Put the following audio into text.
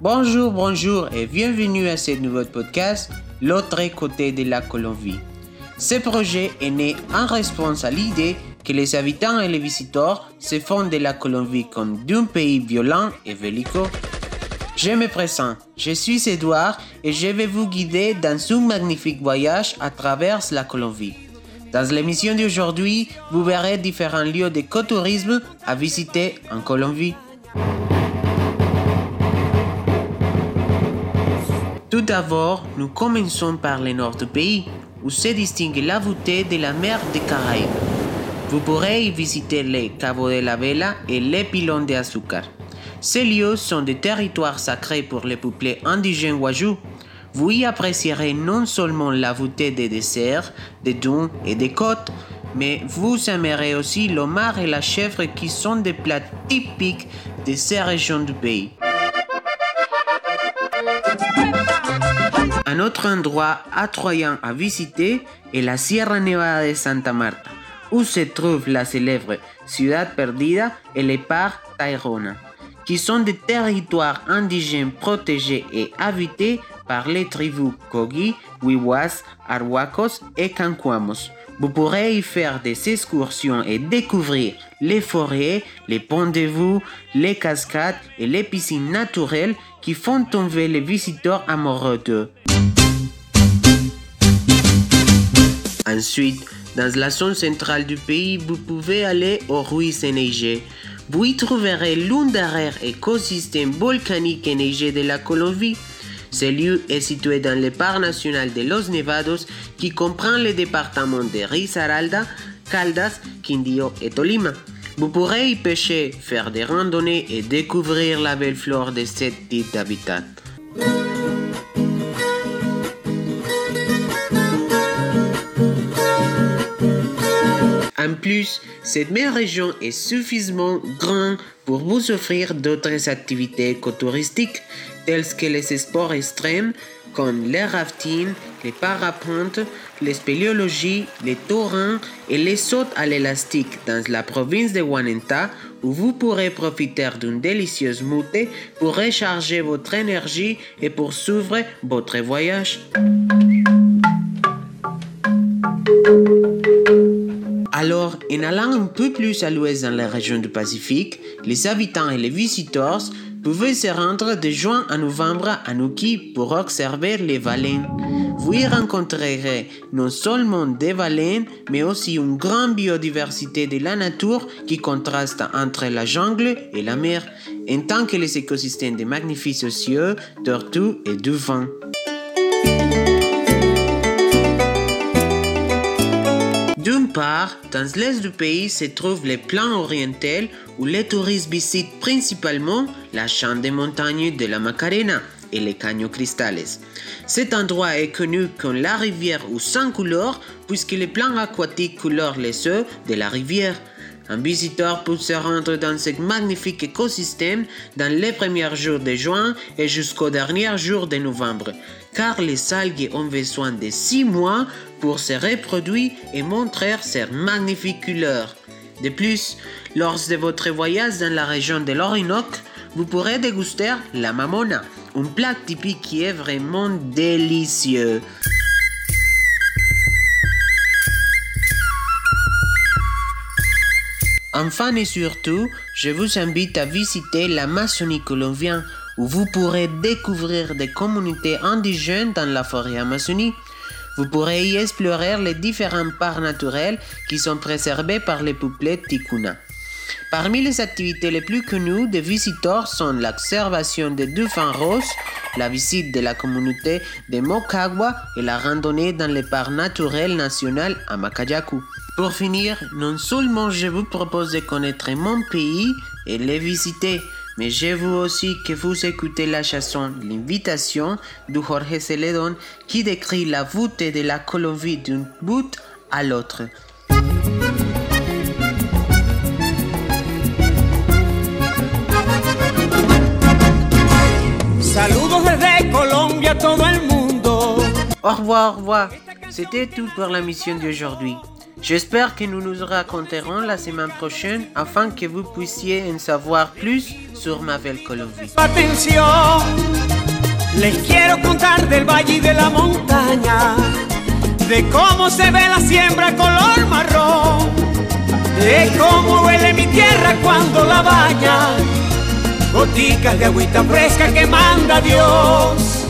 Bonjour, bonjour et bienvenue à ce nouveau podcast, L'autre côté de la Colombie. Ce projet est né en réponse à l'idée que les habitants et les visiteurs se font de la Colombie comme d'un pays violent et belliqueux. Je me présente, je suis Edouard et je vais vous guider dans un magnifique voyage à travers la Colombie. Dans l'émission d'aujourd'hui, vous verrez différents lieux d'écotourisme à visiter en Colombie. Tout d'abord, nous commençons par le nord du pays, où se distingue la beauté de la mer des Caraïbes. Vous pourrez y visiter les Cabo de la Vela et les pylônes d'Azúcar. Ces lieux sont des territoires sacrés pour les peuplés indigènes Wajou. Vous y apprécierez non seulement la beauté des déserts, des dunes et des côtes, mais vous aimerez aussi l'homard et la chèvre qui sont des plats typiques de ces régions du pays. Un autre endroit attrayant à visiter est la Sierra Nevada de Santa Marta, où se trouve la célèbre Ciudad Perdida et les parcs Tayrona, qui sont des territoires indigènes protégés et habités par les tribus Kogi, Wiwas, Arhuacos et Cancuamos. Vous pourrez y faire des excursions et découvrir les forêts, les ponts de vue, les cascades et les piscines naturelles qui font tomber les visiteurs amoureux d'eux. Ensuite, dans la zone centrale du pays, vous pouvez aller aux ruisses enneigées. Vous y trouverez l'un des rares écosystèmes volcaniques enneigés de la Colombie. Ce lieu est situé dans le parc national de Los Nevados qui comprend les départements de Risaralda, Caldas, Quindío et Tolima. Vous pourrez y pêcher, faire des randonnées et découvrir la belle flore de cette type d'habitat. En plus, cette même région est suffisamment grande pour vous offrir d'autres activités écotouristiques telles que les sports extrêmes comme les rafting, les parapentes, les spéléologies, les torrents et les sautes à l'élastique dans la province de Huanenta où vous pourrez profiter d'une délicieuse moutée pour recharger votre énergie et poursuivre votre voyage. Alors, en allant un peu plus à l'ouest dans la région du Pacifique, les habitants et les visiteurs pouvaient se rendre de juin à novembre à Nuki pour observer les baleines. Vous y rencontrerez non seulement des baleines, mais aussi une grande biodiversité de la nature qui contraste entre la jungle et la mer, en tant que les écosystèmes de magnifiques cieux, tortues et du D'une part, dans l'est du pays se trouve le plan oriental où les touristes visitent principalement la chaîne des montagnes de la Macarena et les Caños Cristales. Cet endroit est connu comme la rivière aux cinq couleurs puisque les plans aquatiques colorent les eaux de la rivière. Un visiteur peut se rendre dans ce magnifique écosystème dans les premiers jours de juin et jusqu'au dernier jour de novembre, car les algues ont besoin de six mois pour se reproduire et montrer ces magnifiques couleurs. De plus, lors de votre voyage dans la région de l'Orinoque, vous pourrez déguster la mamona, un plat typique qui est vraiment délicieux. Enfin et surtout, je vous invite à visiter l'Amazonie colombienne où vous pourrez découvrir des communautés indigènes dans la forêt Amazonie. Vous pourrez y explorer les différents parcs naturels qui sont préservés par les peuplés Ticuna. Parmi les activités les plus connues des visiteurs sont l'observation des dauphins roses, la visite de la communauté de Mocagua et la randonnée dans le parc naturel national à Macayacu. Pour finir, non seulement je vous propose de connaître mon pays et le visiter, mais je veux aussi que vous écoutez la chanson L'invitation de Jorge Celedon qui décrit la beauté de la Colombie d'un bout à l'autre. Todo el mundo. Au revoir, au revoir. C'était tout pour la mission d'aujourd'hui. J'espère que nous nous raconterons la semaine prochaine afin que vous puissiez en savoir plus sur ma belle Colombie. Atención, les quiero contar del valle y de la montaña, de cómo se ve la siembra color marrón, de cómo huele mi tierra cuando la baña, goticas de agüita fresca que manda Dios.